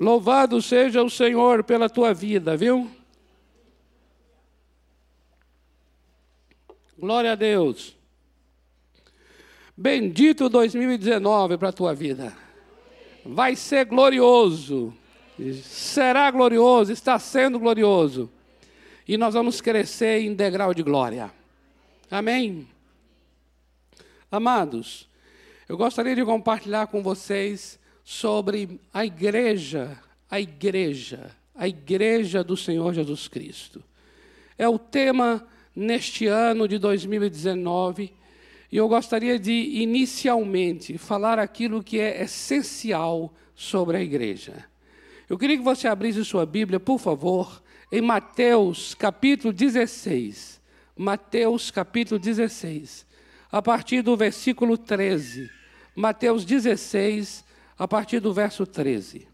Louvado seja o Senhor pela tua vida, viu? Glória a Deus. Bendito 2019 para a tua vida. Vai ser glorioso. Será glorioso, está sendo glorioso. E nós vamos crescer em degrau de glória. Amém? Amados, eu gostaria de compartilhar com vocês sobre a igreja, a igreja, a igreja do Senhor Jesus Cristo. É o tema neste ano de 2019 e eu gostaria de inicialmente falar aquilo que é essencial sobre a igreja. Eu queria que você abrisse sua Bíblia, por favor, em Mateus capítulo 16. Mateus capítulo 16, a partir do versículo 13. Mateus 16, a partir do verso 13.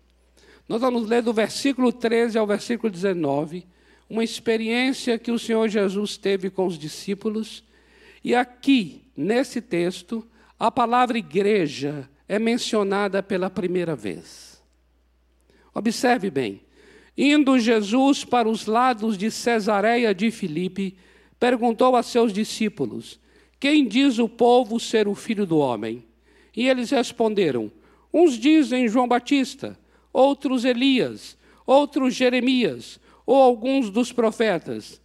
Nós vamos ler do versículo 13 ao versículo 19, uma experiência que o Senhor Jesus teve com os discípulos. E aqui, nesse texto, a palavra igreja é mencionada pela primeira vez. Observe bem. Indo Jesus para os lados de Cesareia de Filipe, perguntou a seus discípulos: Quem diz o povo ser o filho do homem? E eles responderam: Uns dizem João Batista, outros Elias, outros Jeremias, ou alguns dos profetas.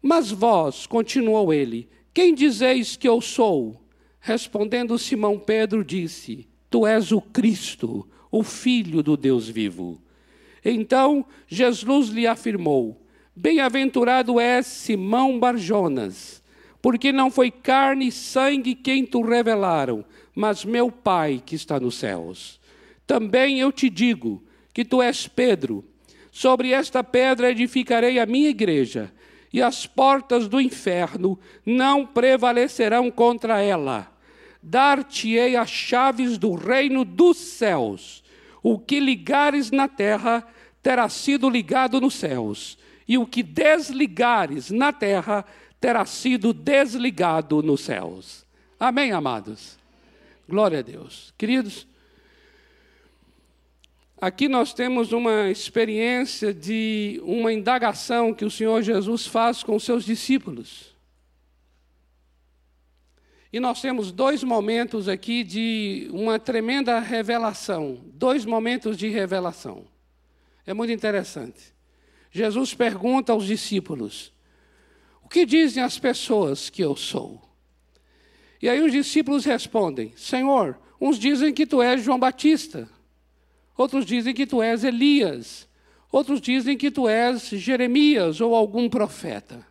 Mas vós, continuou ele, quem dizeis que eu sou? Respondendo Simão Pedro, disse: Tu és o Cristo, o Filho do Deus vivo. Então Jesus lhe afirmou: Bem-aventurado és Simão Barjonas, porque não foi carne e sangue quem tu revelaram, mas meu Pai que está nos céus. Também eu te digo que tu és Pedro, sobre esta pedra edificarei a minha igreja, e as portas do inferno não prevalecerão contra ela. Dar-te-ei as chaves do reino dos céus. O que ligares na terra terá sido ligado nos céus, e o que desligares na terra terá sido desligado nos céus. Amém, amados? Glória a Deus. Queridos, aqui nós temos uma experiência de uma indagação que o Senhor Jesus faz com os seus discípulos. E nós temos dois momentos aqui de uma tremenda revelação, dois momentos de revelação. É muito interessante. Jesus pergunta aos discípulos: O que dizem as pessoas que eu sou? E aí os discípulos respondem: Senhor, uns dizem que tu és João Batista, outros dizem que tu és Elias, outros dizem que tu és Jeremias ou algum profeta.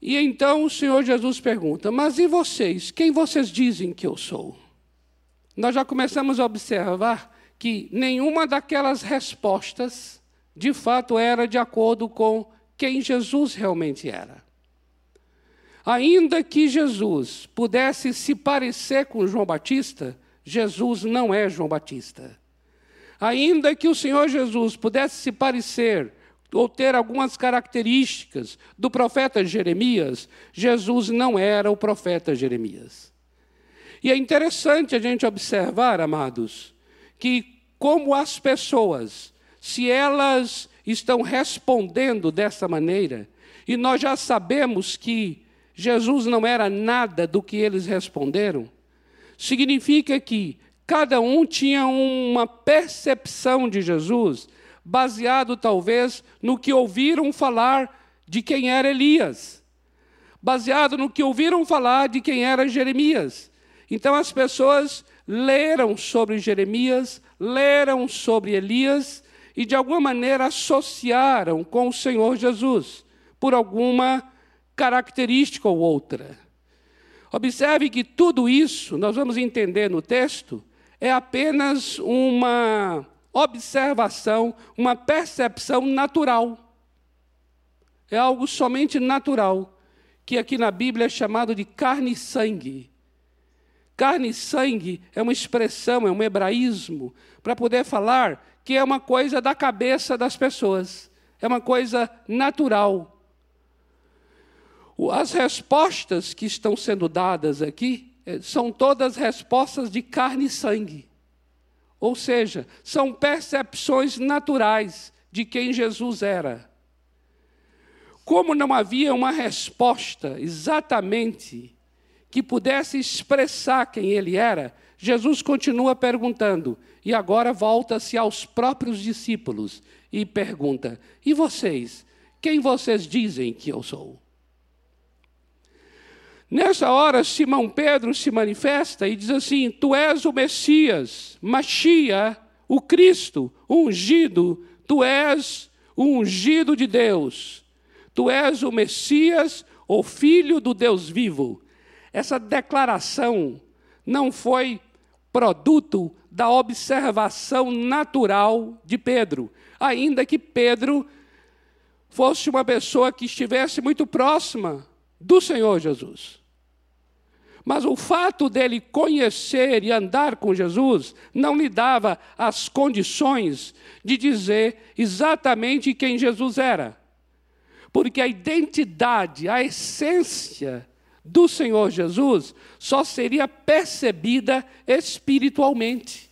E então o Senhor Jesus pergunta: Mas e vocês? Quem vocês dizem que eu sou? Nós já começamos a observar que nenhuma daquelas respostas, de fato, era de acordo com quem Jesus realmente era. Ainda que Jesus pudesse se parecer com João Batista, Jesus não é João Batista. Ainda que o Senhor Jesus pudesse se parecer ou ter algumas características do profeta Jeremias, Jesus não era o profeta Jeremias. E é interessante a gente observar, amados, que como as pessoas, se elas estão respondendo dessa maneira, e nós já sabemos que Jesus não era nada do que eles responderam, significa que cada um tinha uma percepção de Jesus, baseado talvez no que ouviram falar de quem era Elias, baseado no que ouviram falar de quem era Jeremias. Então as pessoas leram sobre Jeremias, leram sobre Elias e de alguma maneira associaram com o Senhor Jesus, por alguma característica ou outra. Observe que tudo isso, nós vamos entender no texto, é apenas uma observação, uma percepção natural. É algo somente natural, que aqui na Bíblia é chamado de carne e sangue. Carne e sangue é uma expressão, é um hebraísmo, para poder falar que é uma coisa da cabeça das pessoas, é uma coisa natural. As respostas que estão sendo dadas aqui eh, são todas respostas de carne e sangue. Ou seja, são percepções naturais de quem Jesus era. Como não havia uma resposta exatamente que pudesse expressar quem ele era, Jesus continua perguntando, e agora volta-se aos próprios discípulos e pergunta: E vocês? Quem vocês dizem que eu sou? Nessa hora, Simão Pedro se manifesta e diz assim: Tu és o Messias, Machia, o Cristo, o ungido, tu és o ungido de Deus. Tu és o Messias, o Filho do Deus vivo. Essa declaração não foi produto da observação natural de Pedro, ainda que Pedro fosse uma pessoa que estivesse muito próxima do Senhor Jesus. Mas o fato dele conhecer e andar com Jesus não lhe dava as condições de dizer exatamente quem Jesus era. Porque a identidade, a essência do Senhor Jesus só seria percebida espiritualmente.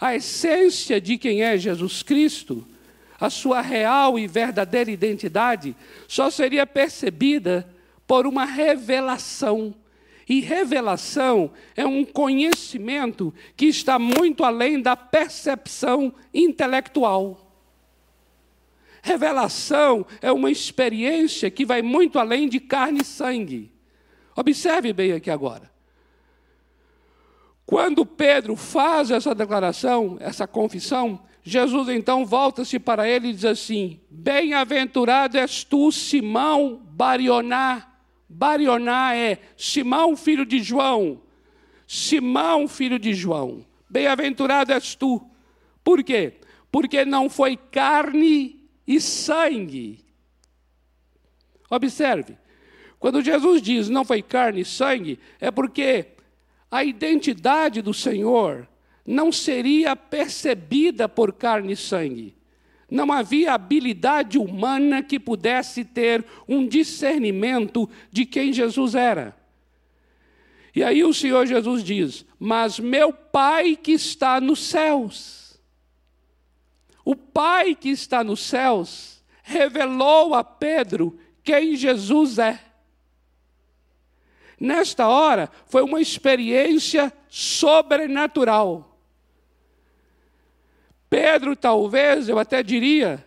A essência de quem é Jesus Cristo, a sua real e verdadeira identidade, só seria percebida por uma revelação. E revelação é um conhecimento que está muito além da percepção intelectual. Revelação é uma experiência que vai muito além de carne e sangue. Observe bem aqui agora. Quando Pedro faz essa declaração, essa confissão, Jesus então volta-se para ele e diz assim: Bem-aventurado és tu, Simão Barioná. Barioná é Simão, filho de João. Simão, filho de João. Bem-aventurado és tu. Por quê? Porque não foi carne e sangue. Observe, quando Jesus diz não foi carne e sangue, é porque a identidade do Senhor não seria percebida por carne e sangue. Não havia habilidade humana que pudesse ter um discernimento de quem Jesus era. E aí o Senhor Jesus diz: Mas meu Pai que está nos céus o Pai que está nos céus revelou a Pedro quem Jesus é. Nesta hora, foi uma experiência sobrenatural. Pedro, talvez, eu até diria,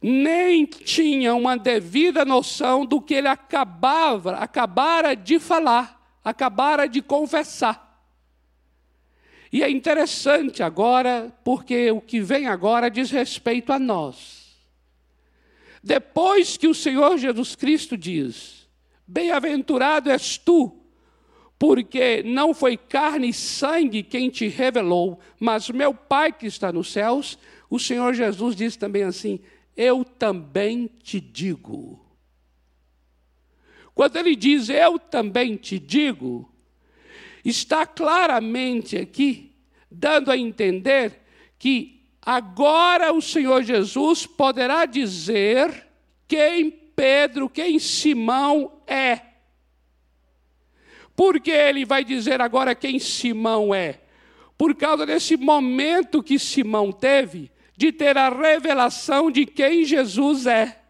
nem tinha uma devida noção do que ele acabava, acabara de falar, acabara de confessar. E é interessante agora, porque o que vem agora diz respeito a nós. Depois que o Senhor Jesus Cristo diz: Bem-aventurado és tu, porque não foi carne e sangue quem te revelou, mas meu Pai que está nos céus, o Senhor Jesus diz também assim: Eu também te digo. Quando ele diz eu também te digo, está claramente aqui dando a entender que agora o Senhor Jesus poderá dizer quem Pedro, quem Simão é. Por que ele vai dizer agora quem Simão é? Por causa desse momento que Simão teve de ter a revelação de quem Jesus é.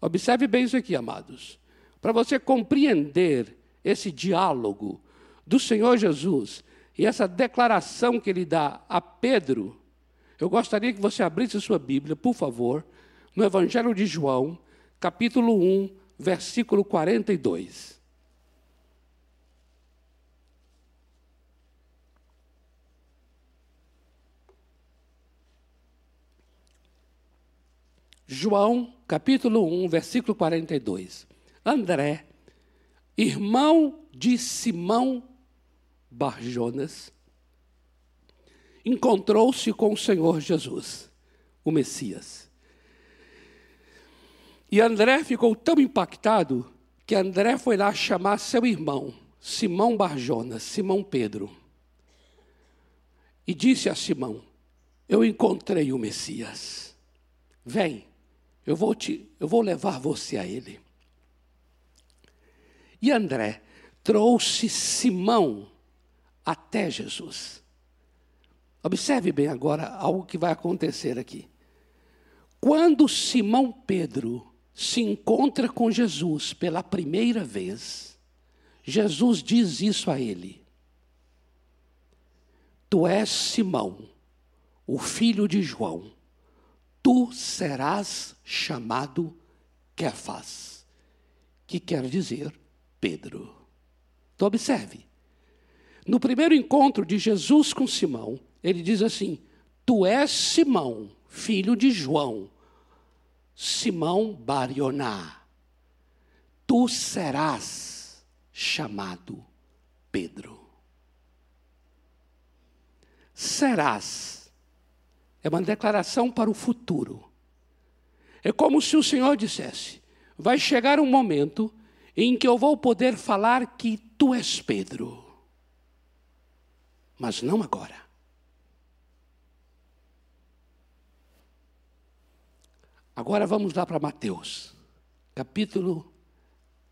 Observe bem isso aqui, amados. Para você compreender esse diálogo do Senhor Jesus e essa declaração que ele dá a Pedro, eu gostaria que você abrisse sua Bíblia, por favor, no Evangelho de João, capítulo 1, versículo 42. João, capítulo 1, versículo 42. André, irmão de Simão Barjonas, encontrou-se com o Senhor Jesus, o Messias. E André ficou tão impactado que André foi lá chamar seu irmão, Simão Barjonas, Simão Pedro, e disse a Simão: Eu encontrei o Messias. Vem, eu vou te, eu vou levar você a ele. E André trouxe Simão até Jesus. Observe bem agora algo que vai acontecer aqui. Quando Simão Pedro se encontra com Jesus pela primeira vez, Jesus diz isso a ele: Tu és Simão, o filho de João, tu serás chamado Kefas, que quer dizer Pedro. Então, observe. No primeiro encontro de Jesus com Simão, ele diz assim: Tu és Simão, filho de João, Simão Barioná. Tu serás chamado Pedro. Serás. É uma declaração para o futuro. É como se o Senhor dissesse: vai chegar um momento em que eu vou poder falar que tu és Pedro. Mas não agora. Agora vamos lá para Mateus, capítulo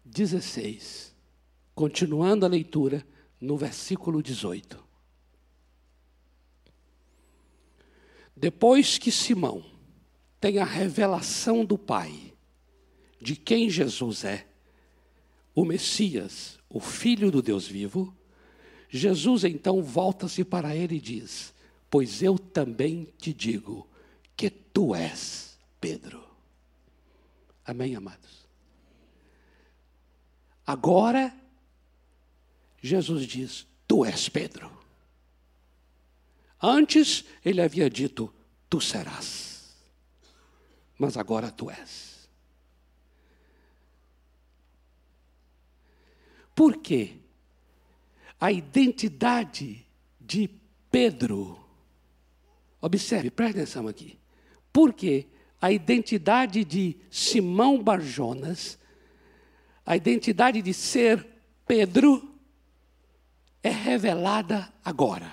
16, continuando a leitura no versículo 18. Depois que Simão tem a revelação do Pai de quem Jesus é, o Messias, o Filho do Deus vivo, Jesus então volta-se para ele e diz: Pois eu também te digo que tu és Pedro. Amém, amados? Agora, Jesus diz: Tu és Pedro. Antes, ele havia dito: Tu serás. Mas agora tu és. Por quê? A identidade de Pedro. Observe, preste atenção aqui. Por quê? a identidade de Simão Barjonas, a identidade de ser Pedro, é revelada agora.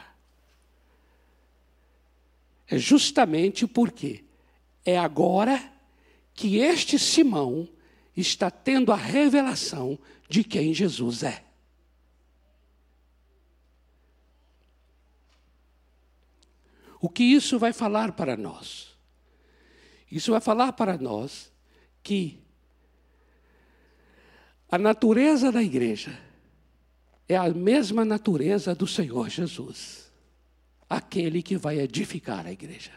É justamente porque é agora que este Simão está tendo a revelação de quem Jesus é. O que isso vai falar para nós? Isso vai falar para nós que a natureza da igreja é a mesma natureza do Senhor Jesus, aquele que vai edificar a igreja.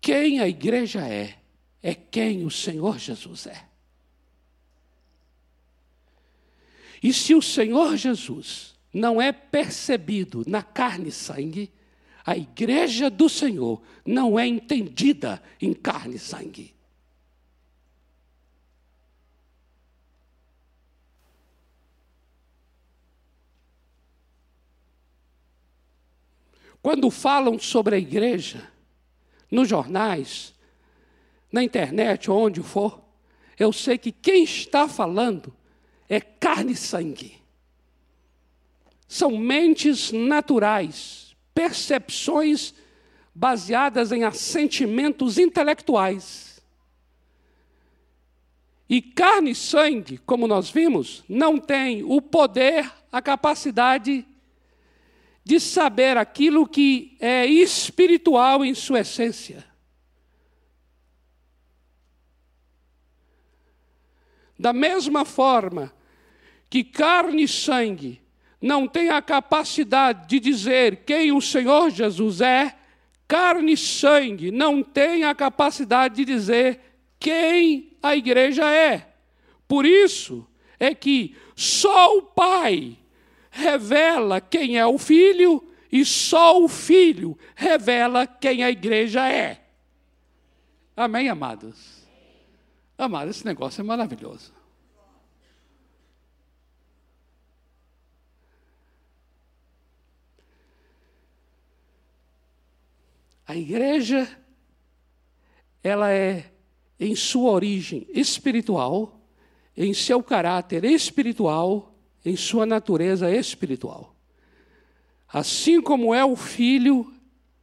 Quem a igreja é, é quem o Senhor Jesus é. E se o Senhor Jesus não é percebido na carne e sangue, a igreja do Senhor não é entendida em carne e sangue. Quando falam sobre a igreja, nos jornais, na internet, onde for, eu sei que quem está falando é carne e sangue. São mentes naturais percepções baseadas em assentimentos intelectuais. E carne e sangue, como nós vimos, não tem o poder, a capacidade de saber aquilo que é espiritual em sua essência. Da mesma forma que carne e sangue não tem a capacidade de dizer quem o Senhor Jesus é, carne e sangue não tem a capacidade de dizer quem a igreja é. Por isso é que só o Pai revela quem é o Filho e só o Filho revela quem a igreja é. Amém, amados? Amados, esse negócio é maravilhoso. A igreja, ela é, em sua origem espiritual, em seu caráter espiritual, em sua natureza espiritual. Assim como é o filho,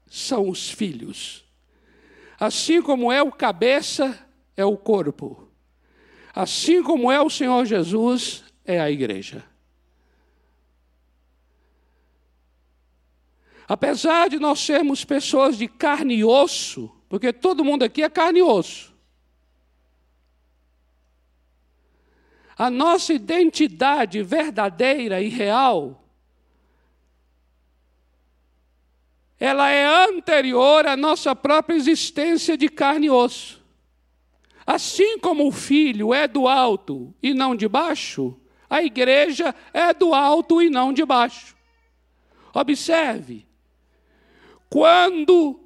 são os filhos. Assim como é o cabeça, é o corpo. Assim como é o Senhor Jesus, é a igreja. Apesar de nós sermos pessoas de carne e osso, porque todo mundo aqui é carne e osso, a nossa identidade verdadeira e real, ela é anterior à nossa própria existência de carne e osso. Assim como o filho é do alto e não de baixo, a igreja é do alto e não de baixo. Observe, quando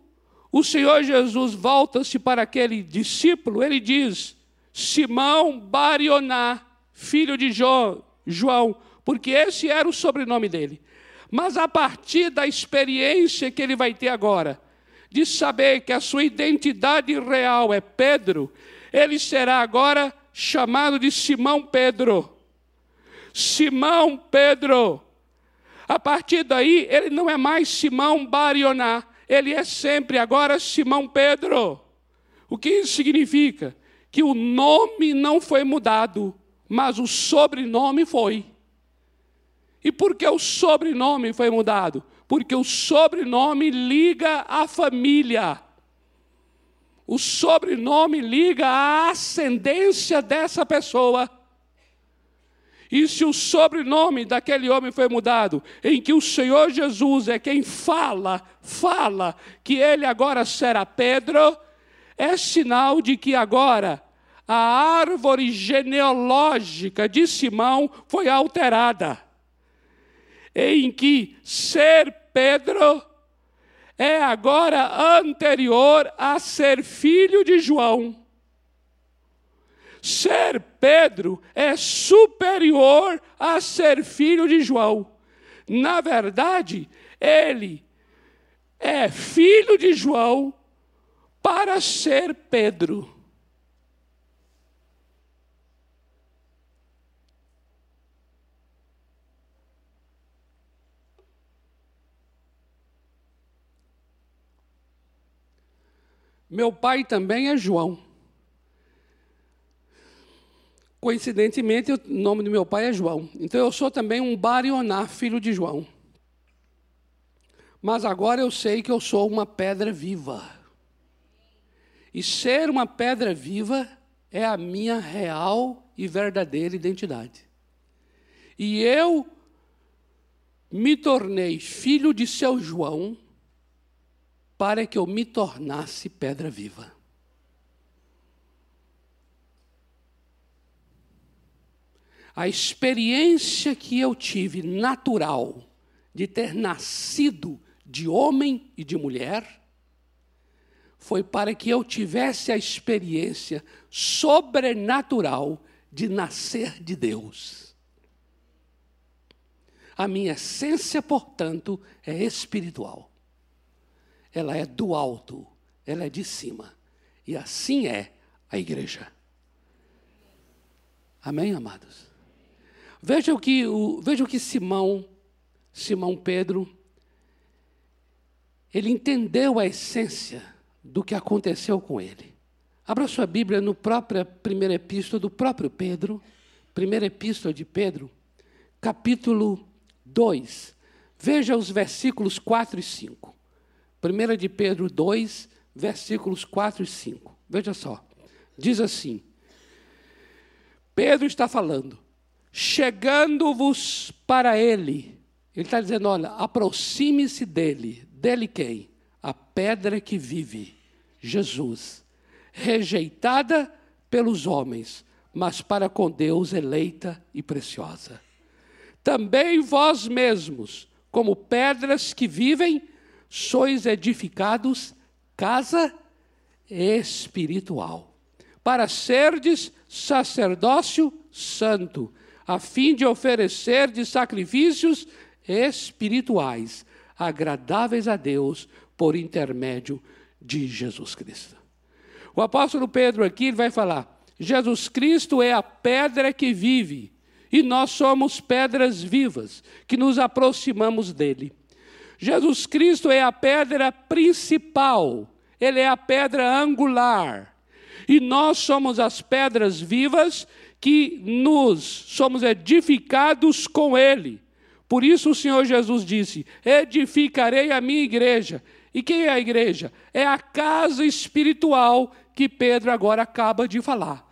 o Senhor Jesus volta-se para aquele discípulo, ele diz: Simão Barioná, filho de João, porque esse era o sobrenome dele. Mas a partir da experiência que ele vai ter agora, de saber que a sua identidade real é Pedro, ele será agora chamado de Simão Pedro. Simão Pedro. A partir daí, ele não é mais Simão Barioná, ele é sempre agora Simão Pedro. O que isso significa? Que o nome não foi mudado, mas o sobrenome foi. E por que o sobrenome foi mudado? Porque o sobrenome liga a família. O sobrenome liga a ascendência dessa pessoa. E se o sobrenome daquele homem foi mudado, em que o Senhor Jesus é quem fala, fala que ele agora será Pedro, é sinal de que agora a árvore genealógica de Simão foi alterada em que ser Pedro é agora anterior a ser filho de João. Ser Pedro é superior a ser filho de João. Na verdade, ele é filho de João para ser Pedro. Meu pai também é João. Coincidentemente, o nome do meu pai é João. Então eu sou também um Barioná, filho de João. Mas agora eu sei que eu sou uma pedra viva. E ser uma pedra viva é a minha real e verdadeira identidade. E eu me tornei filho de seu João para que eu me tornasse pedra viva. A experiência que eu tive natural de ter nascido de homem e de mulher foi para que eu tivesse a experiência sobrenatural de nascer de Deus. A minha essência, portanto, é espiritual ela é do alto, ela é de cima. E assim é a igreja. Amém, amados? Veja o que, o, veja o que Simão, Simão Pedro, ele entendeu a essência do que aconteceu com ele. Abra sua Bíblia no próprio primeira epístola do próprio Pedro, primeira epístola de Pedro, capítulo 2. Veja os versículos 4 e 5. 1 de Pedro 2, versículos 4 e 5. Veja só. Diz assim: Pedro está falando, chegando-vos para ele. Ele está dizendo: olha, aproxime-se dele. Dele quem? A pedra que vive, Jesus, rejeitada pelos homens, mas para com Deus eleita e preciosa. Também vós mesmos, como pedras que vivem, sois edificados casa espiritual, para serdes sacerdócio santo, a fim de oferecer de sacrifícios espirituais, agradáveis a Deus por intermédio de Jesus Cristo. O apóstolo Pedro aqui vai falar: Jesus Cristo é a pedra que vive, e nós somos pedras vivas, que nos aproximamos dele. Jesus Cristo é a pedra principal, ele é a pedra angular. E nós somos as pedras vivas que nos somos edificados com ele. Por isso o Senhor Jesus disse: Edificarei a minha igreja. E quem é a igreja? É a casa espiritual que Pedro agora acaba de falar.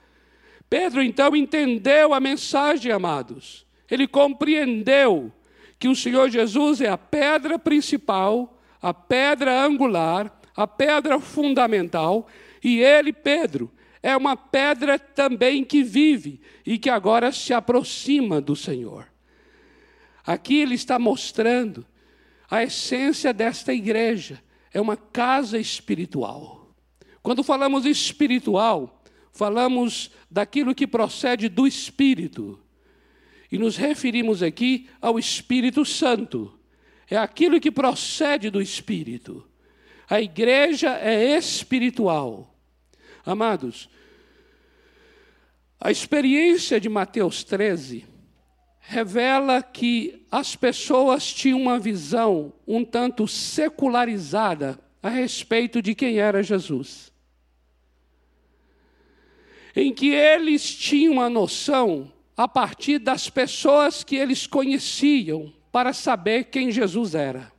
Pedro então entendeu a mensagem, amados. Ele compreendeu que o Senhor Jesus é a pedra principal, a pedra angular, a pedra fundamental, e ele, Pedro, é uma pedra também que vive e que agora se aproxima do Senhor. Aqui ele está mostrando a essência desta igreja, é uma casa espiritual. Quando falamos espiritual, falamos daquilo que procede do Espírito. E nos referimos aqui ao Espírito Santo. É aquilo que procede do Espírito. A igreja é espiritual. Amados, a experiência de Mateus 13 revela que as pessoas tinham uma visão um tanto secularizada a respeito de quem era Jesus. Em que eles tinham uma noção a partir das pessoas que eles conheciam para saber quem Jesus era.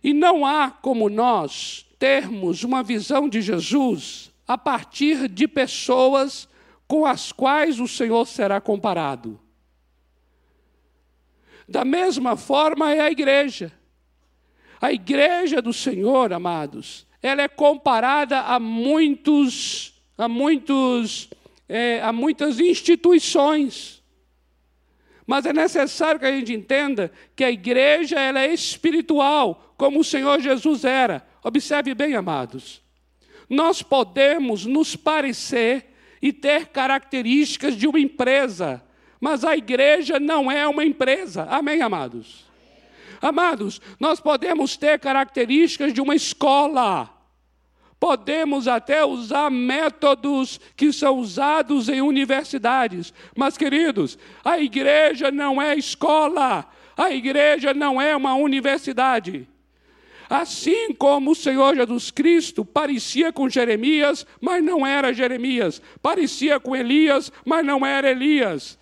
E não há como nós termos uma visão de Jesus a partir de pessoas com as quais o Senhor será comparado. Da mesma forma é a igreja. A igreja do Senhor, amados, ela é comparada a muitos, a muitos é, a muitas instituições. Mas é necessário que a gente entenda que a igreja ela é espiritual, como o Senhor Jesus era. Observe bem, amados. Nós podemos nos parecer e ter características de uma empresa, mas a igreja não é uma empresa. Amém, amados? Amados, nós podemos ter características de uma escola, Podemos até usar métodos que são usados em universidades, mas, queridos, a igreja não é escola, a igreja não é uma universidade. Assim como o Senhor Jesus Cristo parecia com Jeremias, mas não era Jeremias, parecia com Elias, mas não era Elias.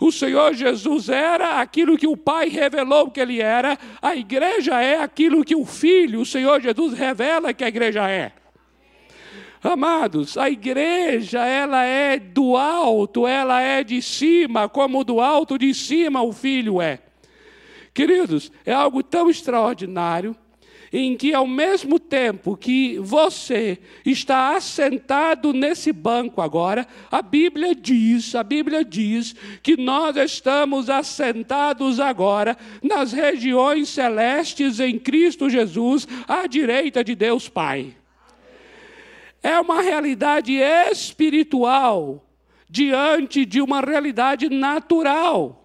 O Senhor Jesus era aquilo que o Pai revelou que ele era, a igreja é aquilo que o Filho, o Senhor Jesus, revela que a igreja é. Amados, a igreja, ela é do alto, ela é de cima, como do alto de cima o Filho é. Queridos, é algo tão extraordinário em que, ao mesmo tempo que você está assentado nesse banco agora, a Bíblia diz, a Bíblia diz que nós estamos assentados agora nas regiões celestes em Cristo Jesus, à direita de Deus Pai. É uma realidade espiritual diante de uma realidade natural.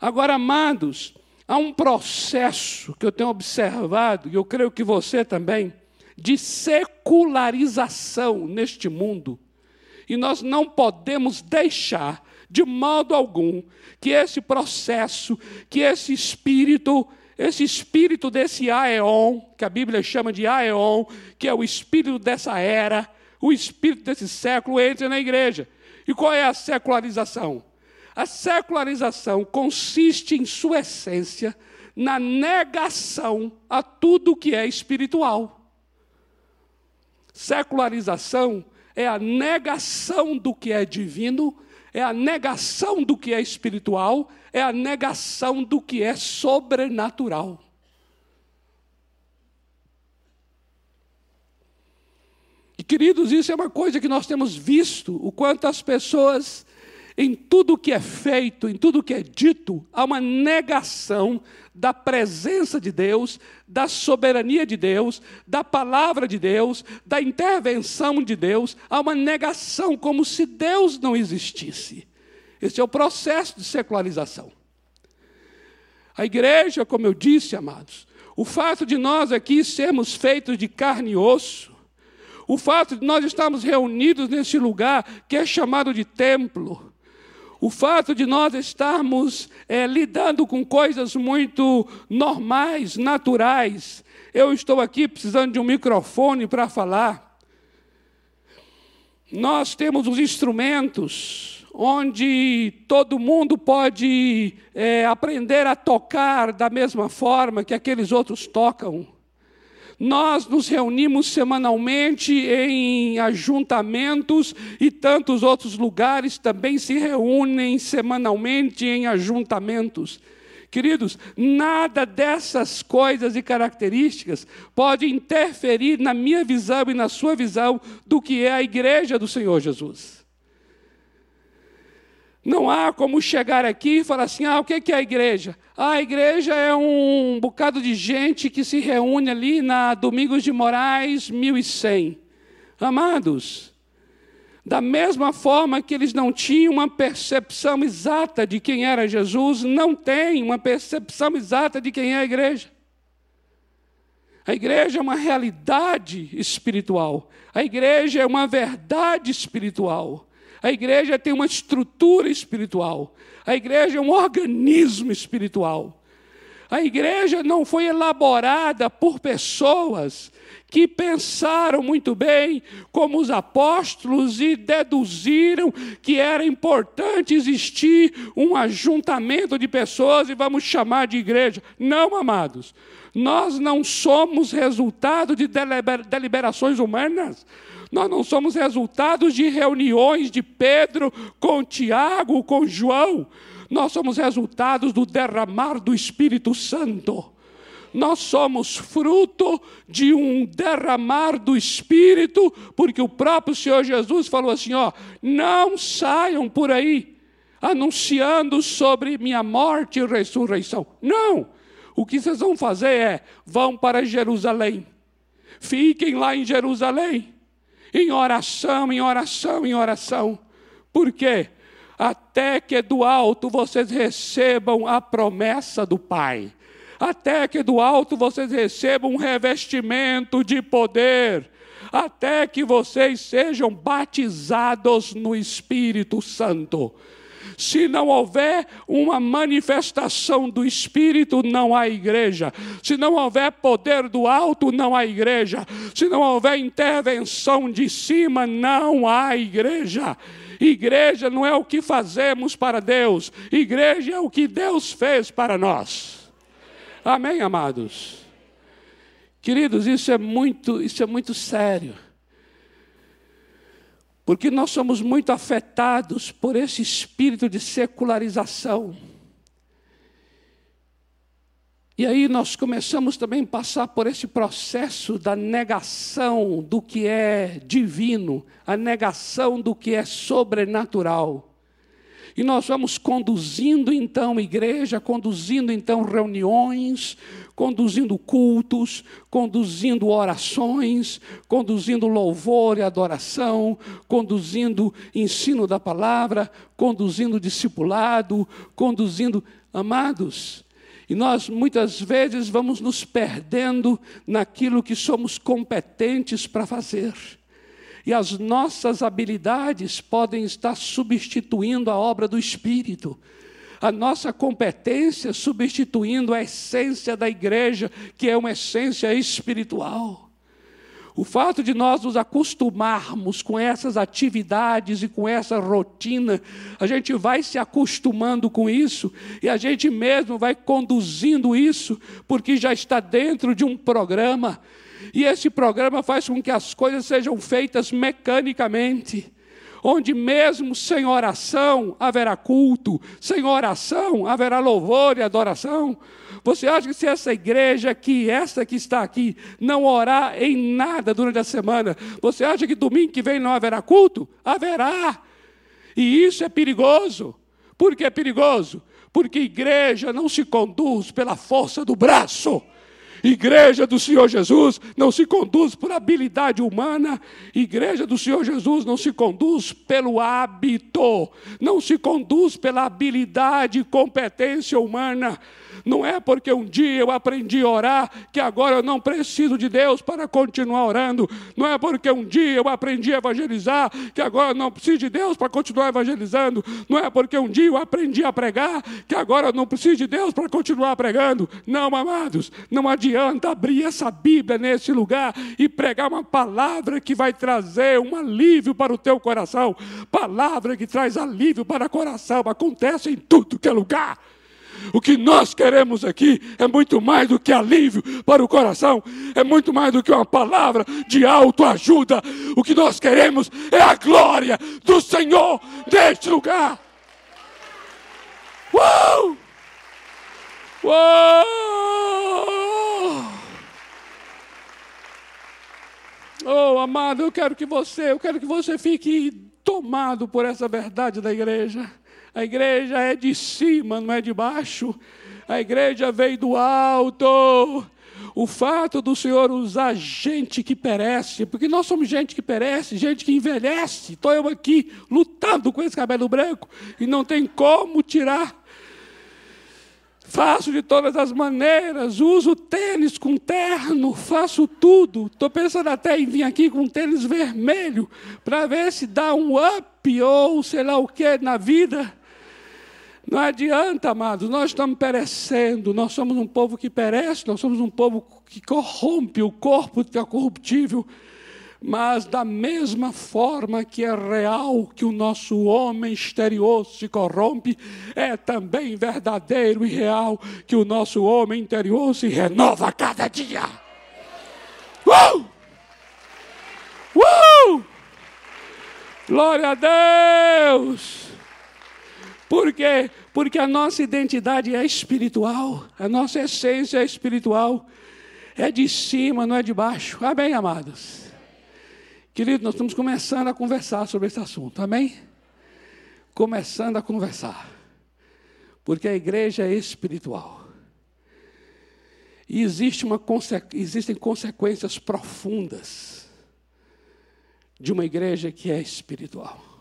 Agora, amados, Há um processo que eu tenho observado, e eu creio que você também, de secularização neste mundo. E nós não podemos deixar, de modo algum, que esse processo, que esse espírito, esse espírito desse Aeon, que a Bíblia chama de Aeon, que é o espírito dessa era, o espírito desse século, entre na igreja. E qual é a secularização? A secularização consiste, em sua essência, na negação a tudo que é espiritual. Secularização é a negação do que é divino, é a negação do que é espiritual, é a negação do que é sobrenatural. E queridos, isso é uma coisa que nós temos visto, o quanto as pessoas em tudo que é feito, em tudo que é dito, há uma negação da presença de Deus, da soberania de Deus, da palavra de Deus, da intervenção de Deus, há uma negação como se Deus não existisse. Esse é o processo de secularização. A igreja, como eu disse, amados, o fato de nós aqui sermos feitos de carne e osso, o fato de nós estarmos reunidos nesse lugar que é chamado de templo, o fato de nós estarmos é, lidando com coisas muito normais, naturais. Eu estou aqui precisando de um microfone para falar. Nós temos os instrumentos, onde todo mundo pode é, aprender a tocar da mesma forma que aqueles outros tocam. Nós nos reunimos semanalmente em ajuntamentos e tantos outros lugares também se reúnem semanalmente em ajuntamentos. Queridos, nada dessas coisas e características pode interferir na minha visão e na sua visão do que é a igreja do Senhor Jesus. Não há como chegar aqui e falar assim: ah, o que é a igreja? Ah, a igreja é um bocado de gente que se reúne ali na Domingos de Moraes 1100. Amados, da mesma forma que eles não tinham uma percepção exata de quem era Jesus, não tem uma percepção exata de quem é a igreja. A igreja é uma realidade espiritual, a igreja é uma verdade espiritual. A igreja tem uma estrutura espiritual. A igreja é um organismo espiritual. A igreja não foi elaborada por pessoas que pensaram muito bem, como os apóstolos, e deduziram que era importante existir um ajuntamento de pessoas e vamos chamar de igreja. Não, amados. Nós não somos resultado de deliberações humanas. Nós não somos resultados de reuniões de Pedro com Tiago, com João. Nós somos resultados do derramar do Espírito Santo. Nós somos fruto de um derramar do Espírito, porque o próprio Senhor Jesus falou assim: ó, não saiam por aí anunciando sobre minha morte e ressurreição. Não! O que vocês vão fazer é: vão para Jerusalém. Fiquem lá em Jerusalém em oração, em oração, em oração. Por quê? Até que do alto vocês recebam a promessa do Pai. Até que do alto vocês recebam um revestimento de poder. Até que vocês sejam batizados no Espírito Santo. Se não houver uma manifestação do Espírito, não há igreja. Se não houver poder do alto, não há igreja. Se não houver intervenção de cima, não há igreja. Igreja não é o que fazemos para Deus, igreja é o que Deus fez para nós. Amém, amados? Queridos, isso é muito, isso é muito sério. Porque nós somos muito afetados por esse espírito de secularização. E aí nós começamos também a passar por esse processo da negação do que é divino, a negação do que é sobrenatural. E nós vamos conduzindo então igreja, conduzindo então reuniões, conduzindo cultos, conduzindo orações, conduzindo louvor e adoração, conduzindo ensino da palavra, conduzindo discipulado, conduzindo amados. E nós muitas vezes vamos nos perdendo naquilo que somos competentes para fazer. E as nossas habilidades podem estar substituindo a obra do Espírito. A nossa competência substituindo a essência da igreja, que é uma essência espiritual. O fato de nós nos acostumarmos com essas atividades e com essa rotina, a gente vai se acostumando com isso e a gente mesmo vai conduzindo isso, porque já está dentro de um programa. E esse programa faz com que as coisas sejam feitas mecanicamente. Onde mesmo sem oração haverá culto, sem oração haverá louvor e adoração. Você acha que se essa igreja aqui, essa que está aqui, não orar em nada durante a semana, você acha que domingo que vem não haverá culto? Haverá. E isso é perigoso. Por que é perigoso? Porque igreja não se conduz pela força do braço. Igreja do Senhor Jesus não se conduz por habilidade humana, igreja do Senhor Jesus não se conduz pelo hábito, não se conduz pela habilidade e competência humana. Não é porque um dia eu aprendi a orar que agora eu não preciso de Deus para continuar orando. Não é porque um dia eu aprendi a evangelizar que agora eu não preciso de Deus para continuar evangelizando. Não é porque um dia eu aprendi a pregar que agora eu não preciso de Deus para continuar pregando. Não, amados, não adianta abrir essa Bíblia nesse lugar e pregar uma palavra que vai trazer um alívio para o teu coração. Palavra que traz alívio para o coração. Acontece em tudo que é lugar. O que nós queremos aqui é muito mais do que alívio para o coração, é muito mais do que uma palavra de autoajuda. O que nós queremos é a glória do Senhor neste lugar. Uou! Uou! Oh, amado, eu quero que você, eu quero que você fique tomado por essa verdade da igreja. A igreja é de cima, não é de baixo. A igreja veio do alto. O fato do Senhor usar gente que perece, porque nós somos gente que perece, gente que envelhece. Estou eu aqui lutando com esse cabelo branco e não tem como tirar. Faço de todas as maneiras, uso tênis com terno, faço tudo. Estou pensando até em vir aqui com tênis vermelho, para ver se dá um up ou sei lá o que na vida. Não adianta, amados, nós estamos perecendo, nós somos um povo que perece, nós somos um povo que corrompe, o corpo que é corruptível. Mas da mesma forma que é real que o nosso homem exterior se corrompe, é também verdadeiro e real que o nosso homem interior se renova a cada dia. Uh! Uh! Glória a Deus! Por quê? Porque a nossa identidade é espiritual, a nossa essência é espiritual, é de cima, não é de baixo. Amém, amados? Querido, nós estamos começando a conversar sobre esse assunto, amém? Começando a conversar, porque a igreja é espiritual. E existe uma, existem consequências profundas de uma igreja que é espiritual.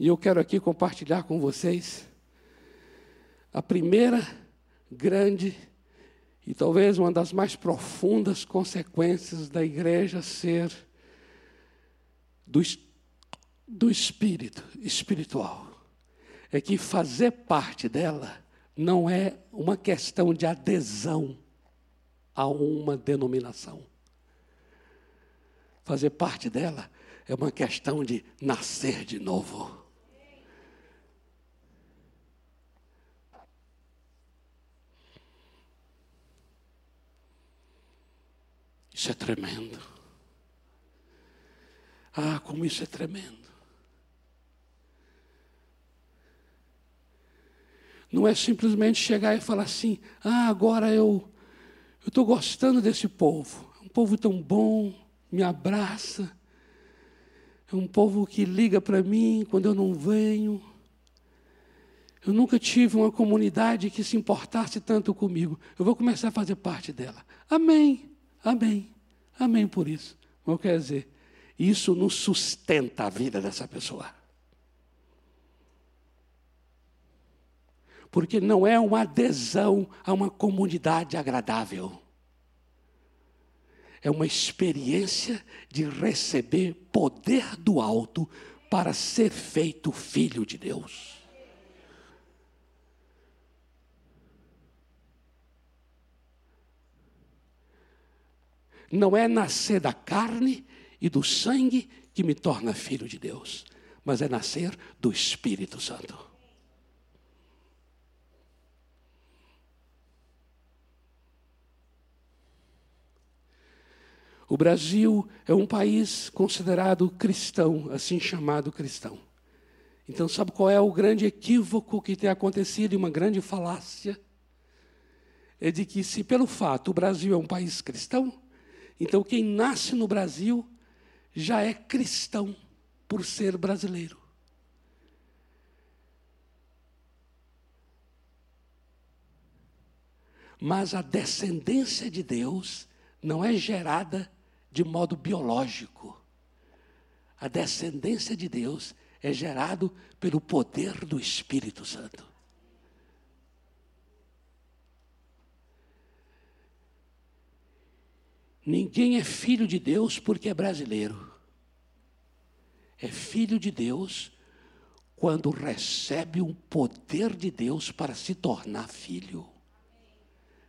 E eu quero aqui compartilhar com vocês a primeira grande e talvez uma das mais profundas consequências da igreja ser do, do espírito espiritual. É que fazer parte dela não é uma questão de adesão a uma denominação. Fazer parte dela é uma questão de nascer de novo. Isso é tremendo. Ah, como isso é tremendo. Não é simplesmente chegar e falar assim: ah, agora eu estou gostando desse povo. É um povo tão bom, me abraça. É um povo que liga para mim quando eu não venho. Eu nunca tive uma comunidade que se importasse tanto comigo. Eu vou começar a fazer parte dela. Amém. Amém. Amém por isso. Não quer dizer, isso não sustenta a vida dessa pessoa. Porque não é uma adesão a uma comunidade agradável. É uma experiência de receber poder do alto para ser feito filho de Deus. Não é nascer da carne e do sangue que me torna filho de Deus, mas é nascer do Espírito Santo. O Brasil é um país considerado cristão, assim chamado cristão. Então, sabe qual é o grande equívoco que tem acontecido e uma grande falácia? É de que, se pelo fato o Brasil é um país cristão, então, quem nasce no Brasil já é cristão por ser brasileiro. Mas a descendência de Deus não é gerada de modo biológico. A descendência de Deus é gerado pelo poder do Espírito Santo. Ninguém é filho de Deus porque é brasileiro. É filho de Deus quando recebe um poder de Deus para se tornar filho.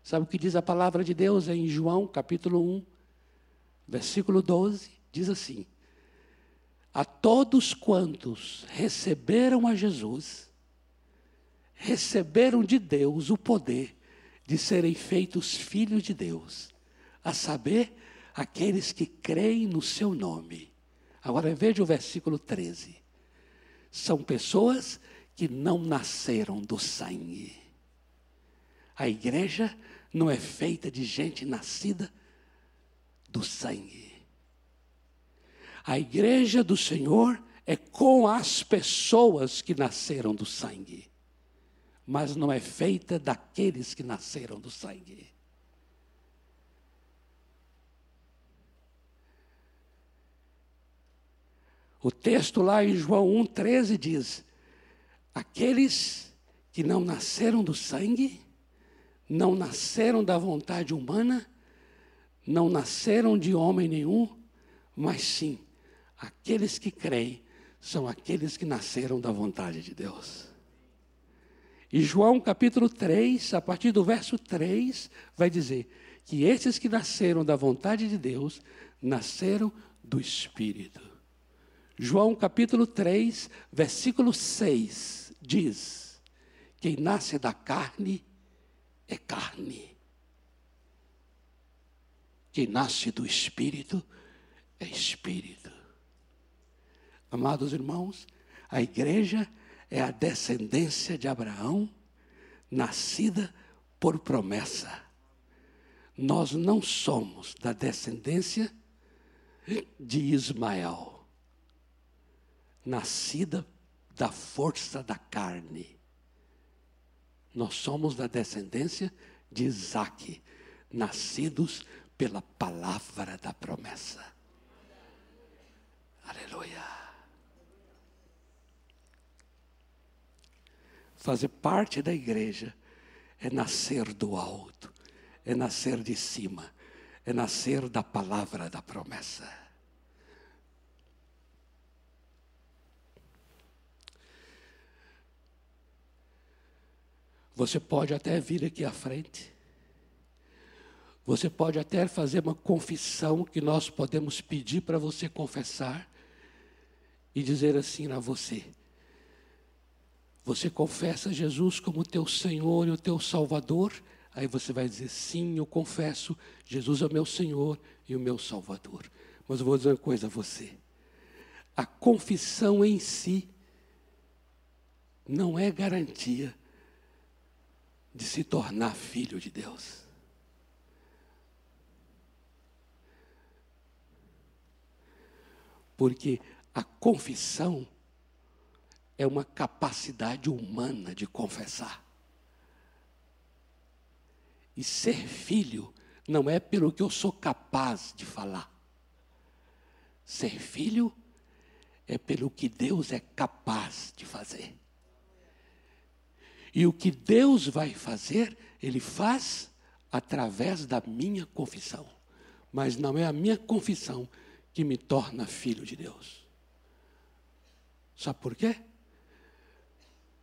Sabe o que diz a palavra de Deus em João capítulo 1, versículo 12? Diz assim: A todos quantos receberam a Jesus, receberam de Deus o poder de serem feitos filhos de Deus, a saber, aqueles que creem no seu nome. Agora veja o versículo 13. São pessoas que não nasceram do sangue. A igreja não é feita de gente nascida do sangue. A igreja do Senhor é com as pessoas que nasceram do sangue, mas não é feita daqueles que nasceram do sangue. O texto lá em João 1,13 diz: Aqueles que não nasceram do sangue, não nasceram da vontade humana, não nasceram de homem nenhum, mas sim, aqueles que creem são aqueles que nasceram da vontade de Deus. E João capítulo 3, a partir do verso 3, vai dizer que esses que nasceram da vontade de Deus, nasceram do Espírito. João capítulo 3, versículo 6 diz: Quem nasce da carne é carne. Quem nasce do espírito é espírito. Amados irmãos, a igreja é a descendência de Abraão, nascida por promessa. Nós não somos da descendência de Ismael nascida da força da carne. Nós somos da descendência de Isaac, nascidos pela palavra da promessa. Aleluia. Fazer parte da igreja é nascer do alto, é nascer de cima, é nascer da palavra da promessa. Você pode até vir aqui à frente. Você pode até fazer uma confissão que nós podemos pedir para você confessar e dizer assim a você: Você confessa Jesus como teu Senhor e o teu Salvador? Aí você vai dizer: Sim, eu confesso, Jesus é o meu Senhor e o meu Salvador. Mas eu vou dizer uma coisa a você: a confissão em si não é garantia de se tornar filho de Deus. Porque a confissão é uma capacidade humana de confessar. E ser filho não é pelo que eu sou capaz de falar. Ser filho é pelo que Deus é capaz de fazer. E o que Deus vai fazer, Ele faz através da minha confissão. Mas não é a minha confissão que me torna filho de Deus. Sabe por quê?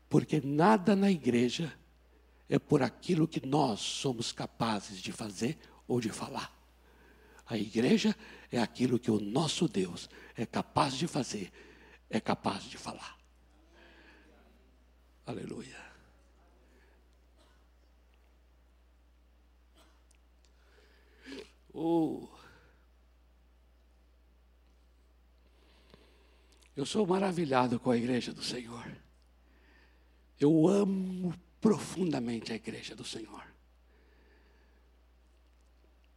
Porque nada na igreja é por aquilo que nós somos capazes de fazer ou de falar. A igreja é aquilo que o nosso Deus é capaz de fazer, é capaz de falar. Aleluia. Oh. Eu sou maravilhado com a igreja do Senhor. Eu amo profundamente a igreja do Senhor.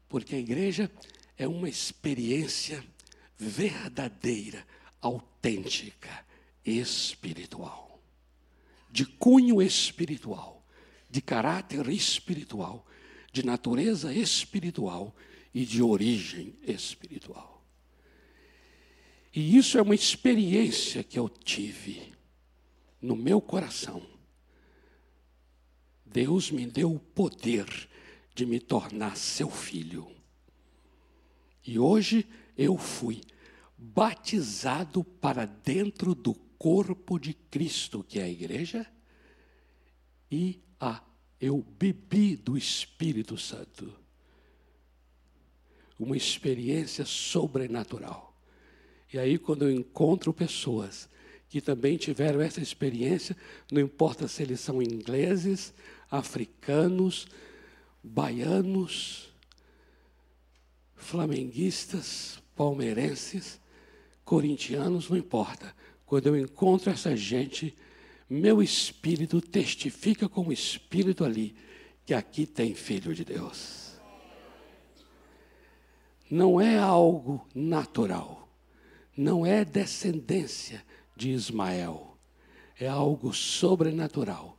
Porque a igreja é uma experiência verdadeira, autêntica, espiritual, de cunho espiritual, de caráter espiritual, de natureza espiritual e de origem espiritual. E isso é uma experiência que eu tive no meu coração. Deus me deu o poder de me tornar seu filho. E hoje eu fui batizado para dentro do corpo de Cristo, que é a igreja, e ah, eu bebi do Espírito Santo. Uma experiência sobrenatural. E aí, quando eu encontro pessoas que também tiveram essa experiência, não importa se eles são ingleses, africanos, baianos, flamenguistas, palmeirenses, corintianos, não importa. Quando eu encontro essa gente, meu espírito testifica com o espírito ali que aqui tem filho de Deus. Não é algo natural, não é descendência de Ismael, é algo sobrenatural,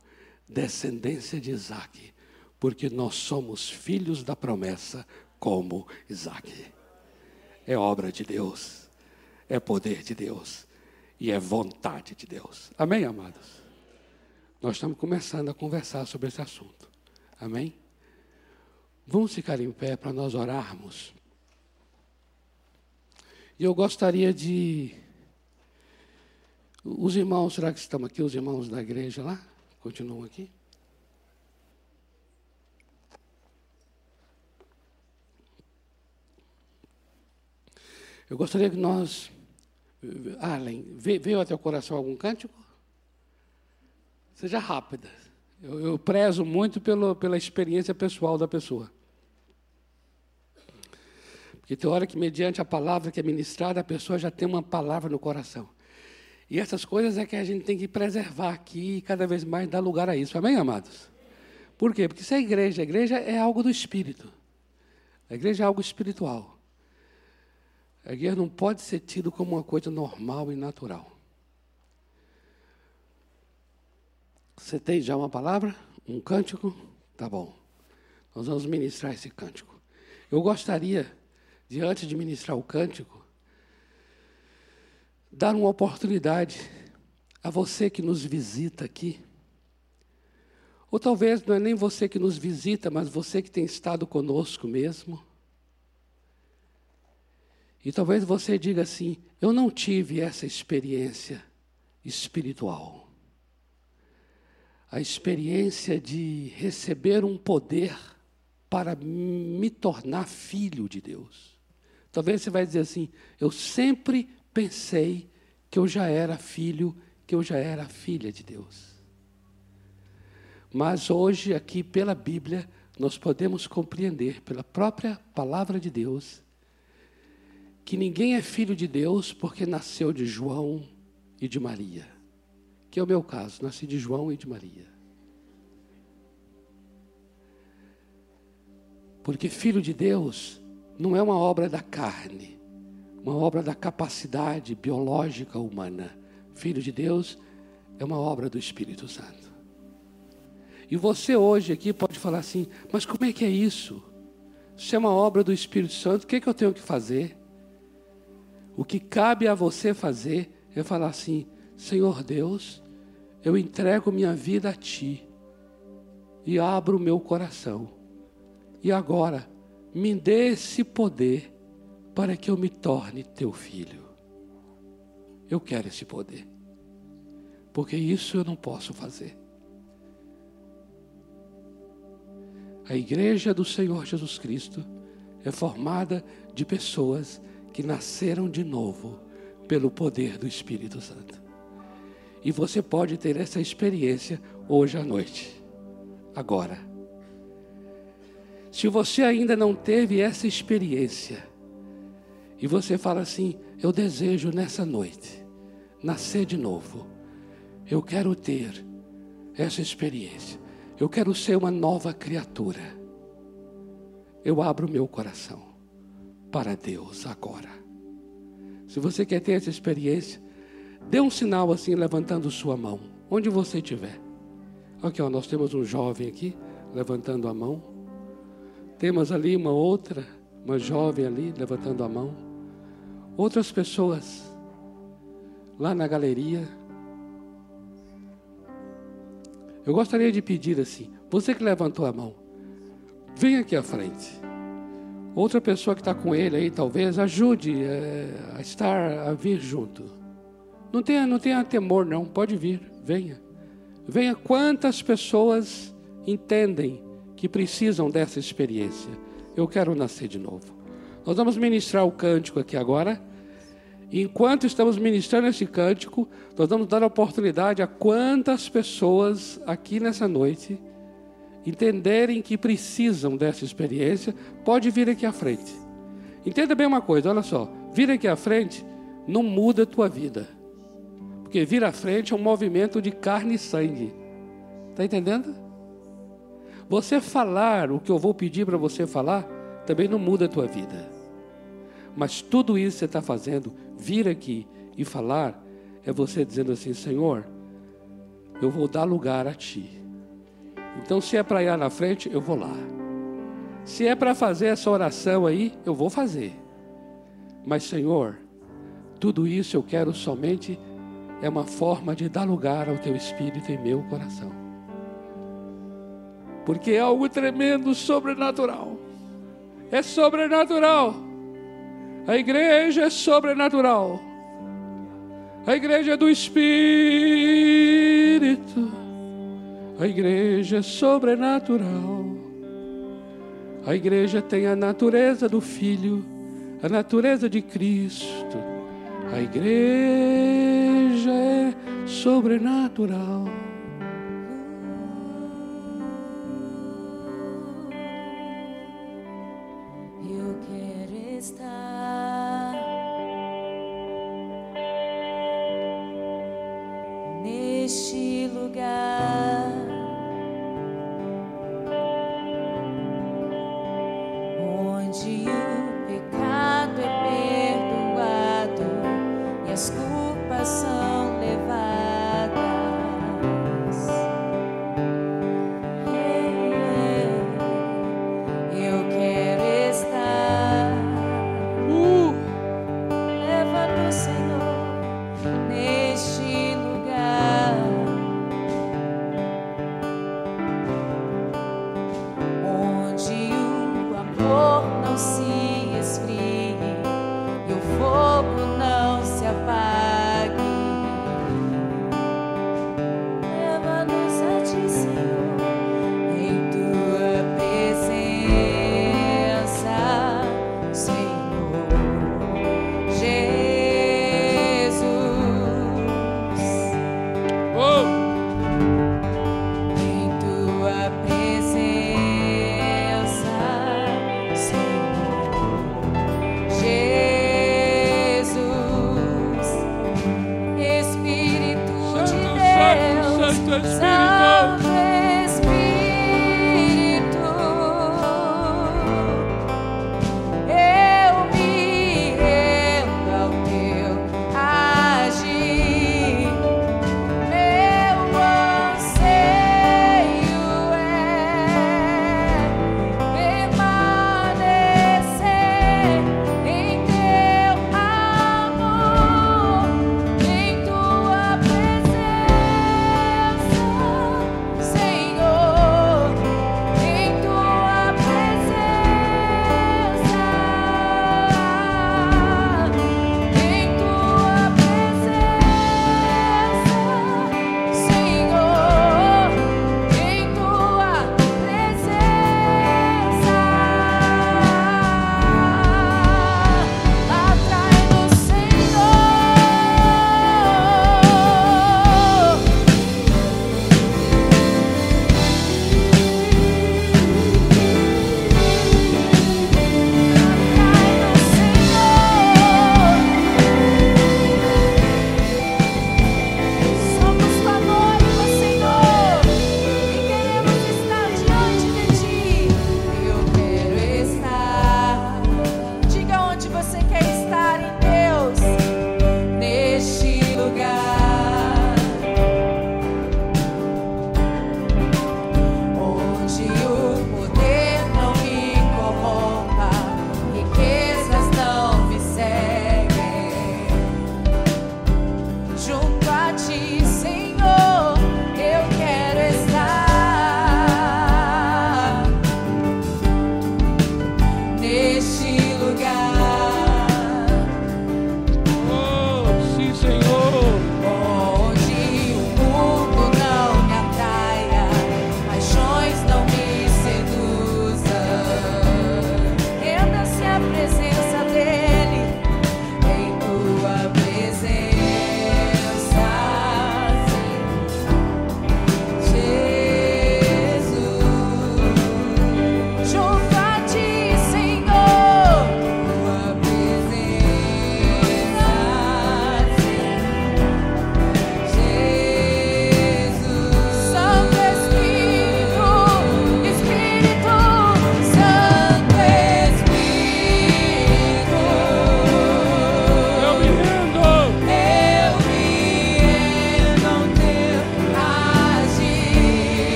descendência de Isaac, porque nós somos filhos da promessa como Isaac. É obra de Deus, é poder de Deus e é vontade de Deus. Amém, amados? Nós estamos começando a conversar sobre esse assunto. Amém? Vamos ficar em pé para nós orarmos. E eu gostaria de. Os irmãos, será que estão aqui, os irmãos da igreja lá? Continuam aqui? Eu gostaria que nós. Arlen, veio até o coração algum cântico? Seja rápida. Eu, eu prezo muito pelo, pela experiência pessoal da pessoa. Porque tem hora que, mediante a palavra que é ministrada, a pessoa já tem uma palavra no coração. E essas coisas é que a gente tem que preservar aqui e cada vez mais dar lugar a isso. Amém, amados? Por quê? Porque isso é igreja. A igreja é algo do espírito. A igreja é algo espiritual. A igreja não pode ser tido como uma coisa normal e natural. Você tem já uma palavra? Um cântico? Tá bom. Nós vamos ministrar esse cântico. Eu gostaria de, antes de ministrar o cântico, dar uma oportunidade a você que nos visita aqui. Ou talvez não é nem você que nos visita, mas você que tem estado conosco mesmo. E talvez você diga assim: eu não tive essa experiência espiritual a experiência de receber um poder para me tornar filho de Deus. Talvez você vai dizer assim: eu sempre pensei que eu já era filho, que eu já era filha de Deus. Mas hoje, aqui pela Bíblia, nós podemos compreender, pela própria palavra de Deus, que ninguém é filho de Deus porque nasceu de João e de Maria que é o meu caso, nasci de João e de Maria. Porque filho de Deus não é uma obra da carne, uma obra da capacidade biológica humana. Filho de Deus é uma obra do Espírito Santo. E você hoje aqui pode falar assim: mas como é que é isso? Se é uma obra do Espírito Santo, o que, é que eu tenho que fazer? O que cabe a você fazer é falar assim: Senhor Deus, eu entrego minha vida a Ti e abro o meu coração. E agora, me dê esse poder para que eu me torne Teu filho. Eu quero esse poder, porque isso eu não posso fazer. A igreja do Senhor Jesus Cristo é formada de pessoas que nasceram de novo pelo poder do Espírito Santo. E você pode ter essa experiência hoje à noite, agora. Se você ainda não teve essa experiência, e você fala assim: Eu desejo nessa noite nascer de novo, eu quero ter essa experiência, eu quero ser uma nova criatura. Eu abro meu coração para Deus agora. Se você quer ter essa experiência, Dê um sinal assim, levantando sua mão, onde você estiver. Aqui, ó, nós temos um jovem aqui, levantando a mão. Temos ali uma outra, uma jovem ali, levantando a mão. Outras pessoas, lá na galeria. Eu gostaria de pedir assim, você que levantou a mão, vem aqui à frente. Outra pessoa que está com ele aí, talvez, ajude é, a estar, a vir junto. Não tenha, não tenha temor, não. Pode vir, venha. Venha. Quantas pessoas entendem que precisam dessa experiência? Eu quero nascer de novo. Nós vamos ministrar o cântico aqui agora. E enquanto estamos ministrando esse cântico, nós vamos dar a oportunidade a quantas pessoas aqui nessa noite entenderem que precisam dessa experiência, pode vir aqui à frente. Entenda bem uma coisa, olha só, vir aqui à frente não muda a tua vida. Porque vir à frente é um movimento de carne e sangue. Está entendendo? Você falar o que eu vou pedir para você falar, também não muda a tua vida. Mas tudo isso que você está fazendo, vir aqui e falar, é você dizendo assim: Senhor, eu vou dar lugar a Ti. Então, se é para ir na frente, eu vou lá. Se é para fazer essa oração aí, eu vou fazer. Mas, Senhor, tudo isso eu quero somente é uma forma de dar lugar ao Teu Espírito em meu coração. Porque é algo tremendo, sobrenatural. É sobrenatural. A igreja é sobrenatural. A igreja é do Espírito. A igreja é sobrenatural. A igreja tem a natureza do Filho, a natureza de Cristo. A igreja é sobrenatural.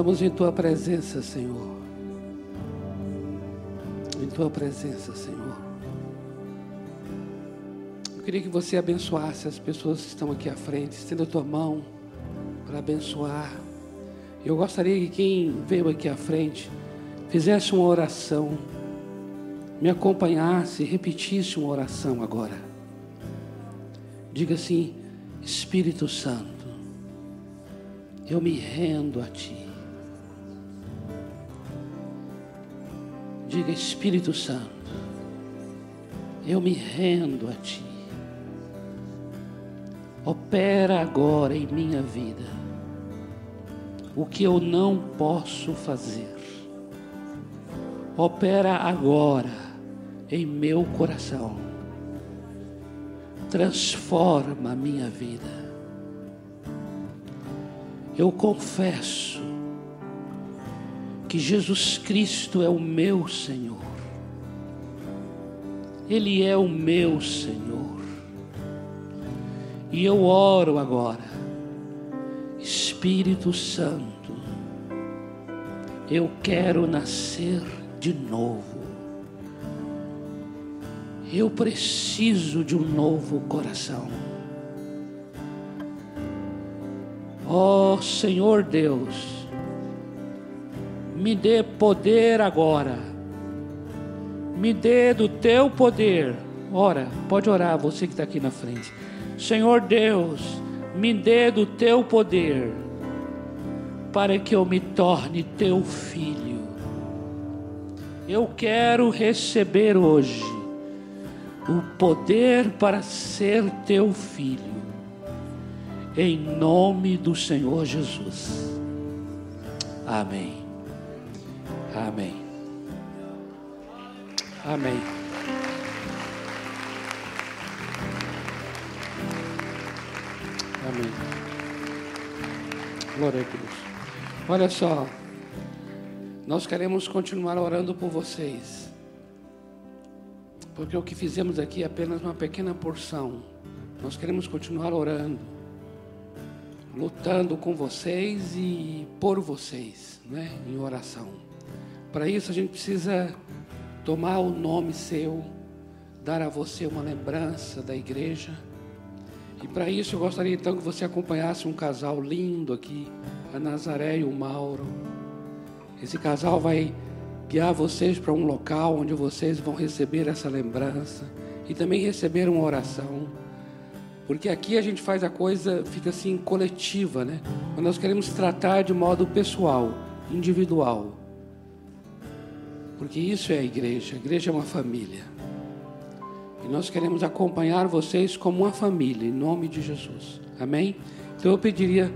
Estamos em tua presença, Senhor. Em tua presença, Senhor. Eu queria que você abençoasse as pessoas que estão aqui à frente, estenda a tua mão para abençoar. Eu gostaria que quem veio aqui à frente fizesse uma oração, me acompanhasse, repetisse uma oração agora. Diga assim: Espírito Santo, eu me rendo a Ti. Diga, Espírito Santo, eu me rendo a Ti. Opera agora em minha vida o que eu não posso fazer. Opera agora em meu coração. Transforma a minha vida. Eu confesso que Jesus Cristo é o meu Senhor. Ele é o meu Senhor. E eu oro agora, Espírito Santo, eu quero nascer de novo. Eu preciso de um novo coração. Ó oh, Senhor Deus, me dê poder agora. Me dê do teu poder. Ora, pode orar, você que está aqui na frente. Senhor Deus, me dê do teu poder, para que eu me torne teu filho. Eu quero receber hoje o poder para ser teu filho, em nome do Senhor Jesus. Amém. Amém. Amém. Amém. Glória a Deus. Olha só, nós queremos continuar orando por vocês, porque o que fizemos aqui é apenas uma pequena porção. Nós queremos continuar orando, lutando com vocês e por vocês, né, em oração. Para isso a gente precisa tomar o nome seu, dar a você uma lembrança da igreja e para isso eu gostaria então que você acompanhasse um casal lindo aqui, a Nazaré e o Mauro. Esse casal vai guiar vocês para um local onde vocês vão receber essa lembrança e também receber uma oração. Porque aqui a gente faz a coisa, fica assim, coletiva, né? Mas nós queremos tratar de modo pessoal, individual. Porque isso é a igreja, a igreja é uma família. E nós queremos acompanhar vocês como uma família, em nome de Jesus. Amém? Então eu pediria,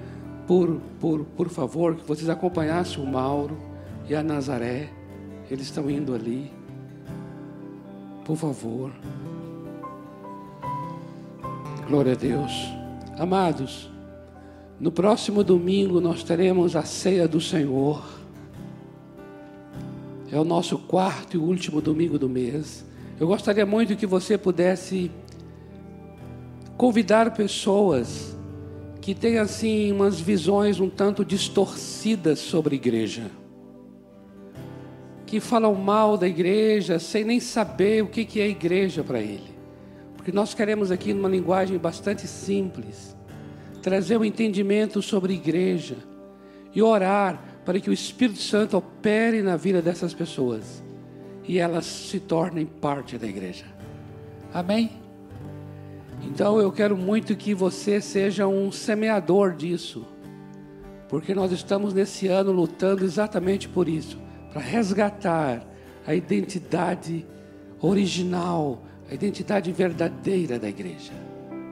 por, por, por favor, que vocês acompanhassem o Mauro e a Nazaré. Eles estão indo ali. Por favor. Glória a Deus. Amados, no próximo domingo nós teremos a ceia do Senhor. É o nosso quarto e último domingo do mês. Eu gostaria muito que você pudesse convidar pessoas que têm assim umas visões um tanto distorcidas sobre igreja, que falam mal da igreja sem nem saber o que é igreja para ele, porque nós queremos aqui numa linguagem bastante simples trazer o um entendimento sobre igreja e orar para que o Espírito Santo opere na vida dessas pessoas e elas se tornem parte da igreja. Amém? Então eu quero muito que você seja um semeador disso, porque nós estamos nesse ano lutando exatamente por isso para resgatar a identidade original, a identidade verdadeira da igreja,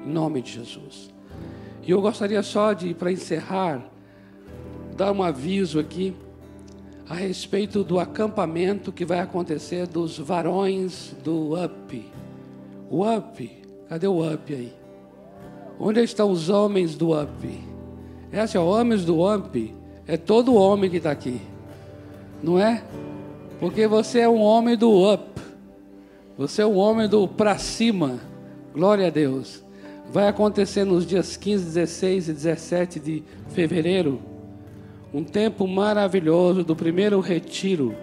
em nome de Jesus. E eu gostaria só de, para encerrar, dar um aviso aqui a respeito do acampamento que vai acontecer dos varões do UP. O UP, cadê o UP aí? Onde estão os homens do UP? É assim, homens do UP é todo homem que está aqui, não é? Porque você é um homem do UP, você é um homem do para cima, glória a Deus. Vai acontecer nos dias 15, 16 e 17 de fevereiro um tempo maravilhoso do primeiro retiro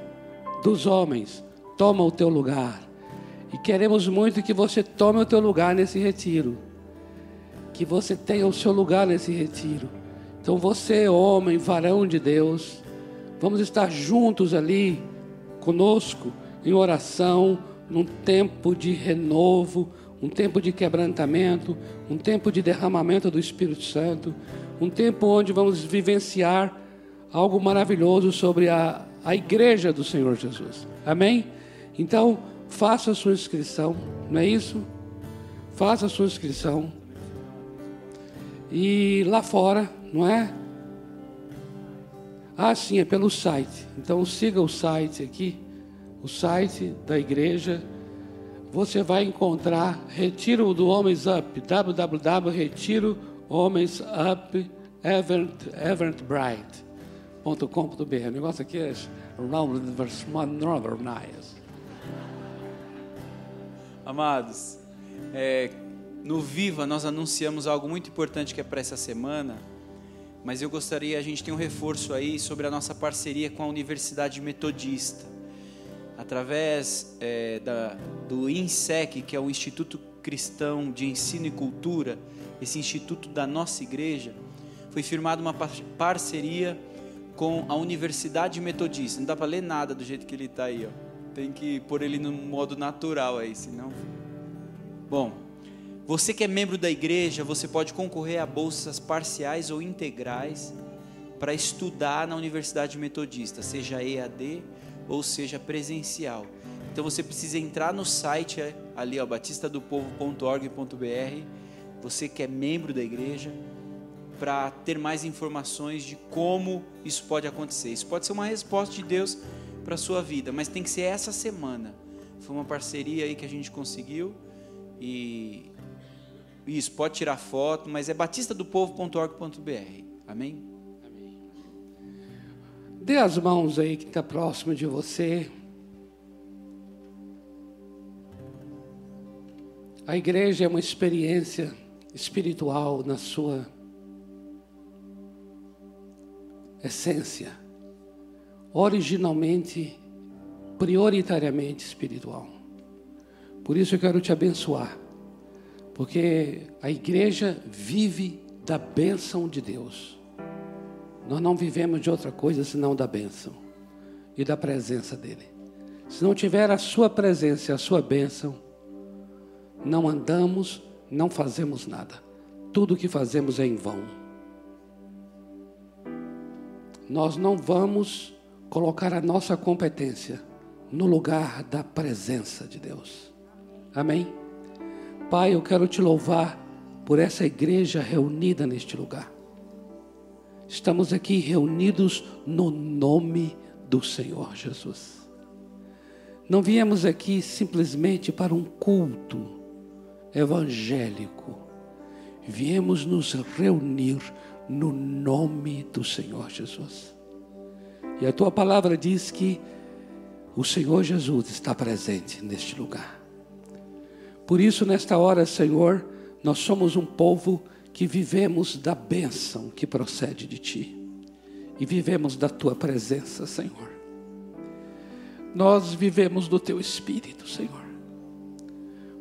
dos homens. Toma o teu lugar. E queremos muito que você tome o teu lugar nesse retiro. Que você tenha o seu lugar nesse retiro. Então você, homem, varão de Deus, vamos estar juntos ali conosco em oração, num tempo de renovo, um tempo de quebrantamento, um tempo de derramamento do Espírito Santo, um tempo onde vamos vivenciar algo maravilhoso sobre a, a igreja do Senhor Jesus. Amém? Então, faça a sua inscrição, não é isso? Faça a sua inscrição. E lá fora, não é? Ah, sim, é pelo site. Então siga o site aqui, o site da igreja. Você vai encontrar Retiro do Homens Up, www.retiro Eventbrite.com.br. O negócio aqui é Amados, é, no Viva nós anunciamos algo muito importante que é para essa semana, mas eu gostaria, a gente tem um reforço aí sobre a nossa parceria com a Universidade Metodista. Através é, da, do INSEC, que é o Instituto Cristão de Ensino e Cultura, esse instituto da nossa igreja, foi firmada uma parceria com a Universidade Metodista. Não dá para ler nada do jeito que ele está aí, ó. Tem que pôr ele no modo natural aí, senão. Bom, você que é membro da igreja, você pode concorrer a bolsas parciais ou integrais para estudar na Universidade Metodista, seja EAD ou seja presencial. Então você precisa entrar no site é, ali, ó, batistadopovo.org.br. Você que é membro da igreja, para ter mais informações de como isso pode acontecer. Isso pode ser uma resposta de Deus para a sua vida, mas tem que ser essa semana. Foi uma parceria aí que a gente conseguiu e isso pode tirar foto, mas é batistadopovo.org.br. Amém? Amém. Dê as mãos aí que está próximo de você. A igreja é uma experiência espiritual na sua essência, originalmente, prioritariamente espiritual. Por isso eu quero te abençoar, porque a igreja vive da bênção de Deus. Nós não vivemos de outra coisa senão da bênção e da presença dEle. Se não tiver a Sua presença e a Sua bênção, não andamos, não fazemos nada. Tudo o que fazemos é em vão nós não vamos colocar a nossa competência no lugar da presença de Deus. Amém? Pai, eu quero te louvar por essa igreja reunida neste lugar. Estamos aqui reunidos no nome do Senhor Jesus. Não viemos aqui simplesmente para um culto evangélico. Viemos nos reunir no nome do Senhor Jesus. E a tua palavra diz que o Senhor Jesus está presente neste lugar. Por isso, nesta hora, Senhor, nós somos um povo que vivemos da bênção que procede de Ti e vivemos da Tua presença, Senhor. Nós vivemos do Teu Espírito, Senhor.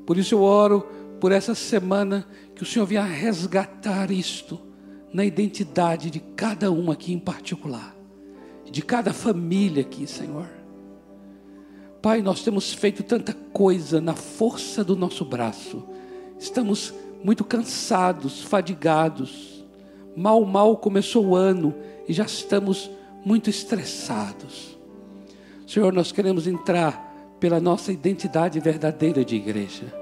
Por isso eu oro por essa semana que o Senhor venha resgatar isto na identidade de cada um aqui em particular, de cada família aqui, Senhor. Pai, nós temos feito tanta coisa na força do nosso braço, estamos muito cansados, fadigados. Mal, mal começou o ano e já estamos muito estressados. Senhor, nós queremos entrar pela nossa identidade verdadeira de igreja.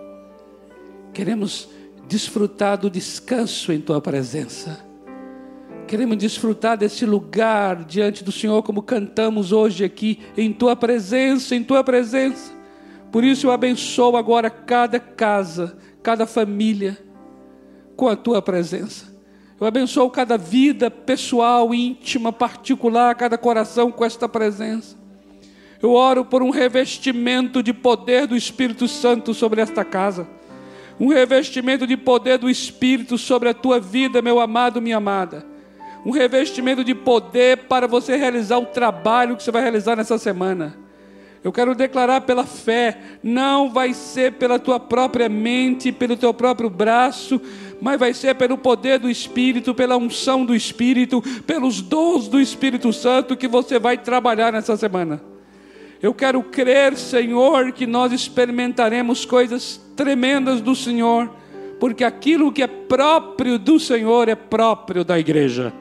Queremos desfrutar do descanso em tua presença. Queremos desfrutar desse lugar diante do Senhor, como cantamos hoje aqui, em tua presença, em tua presença. Por isso eu abençoo agora cada casa, cada família, com a tua presença. Eu abençoo cada vida pessoal, íntima, particular, cada coração com esta presença. Eu oro por um revestimento de poder do Espírito Santo sobre esta casa. Um revestimento de poder do Espírito sobre a tua vida, meu amado, minha amada um revestimento de poder para você realizar o trabalho que você vai realizar nessa semana. Eu quero declarar pela fé, não vai ser pela tua própria mente, pelo teu próprio braço, mas vai ser pelo poder do Espírito, pela unção do Espírito, pelos dons do Espírito Santo que você vai trabalhar nessa semana. Eu quero crer, Senhor, que nós experimentaremos coisas tremendas do Senhor, porque aquilo que é próprio do Senhor é próprio da igreja.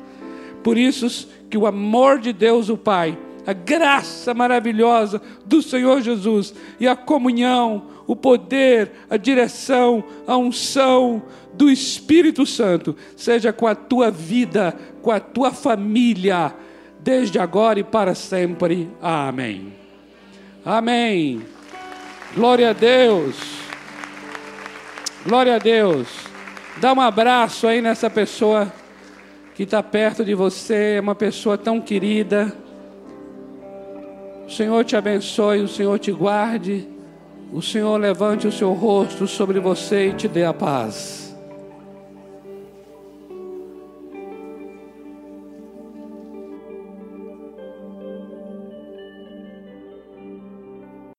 Por isso que o amor de Deus, o Pai, a graça maravilhosa do Senhor Jesus e a comunhão, o poder, a direção, a unção do Espírito Santo seja com a tua vida, com a tua família, desde agora e para sempre. Amém. Amém. Glória a Deus. Glória a Deus. Dá um abraço aí nessa pessoa que está perto de você, é uma pessoa tão querida. O Senhor te abençoe, o Senhor te guarde, o Senhor levante o seu rosto sobre você e te dê a paz.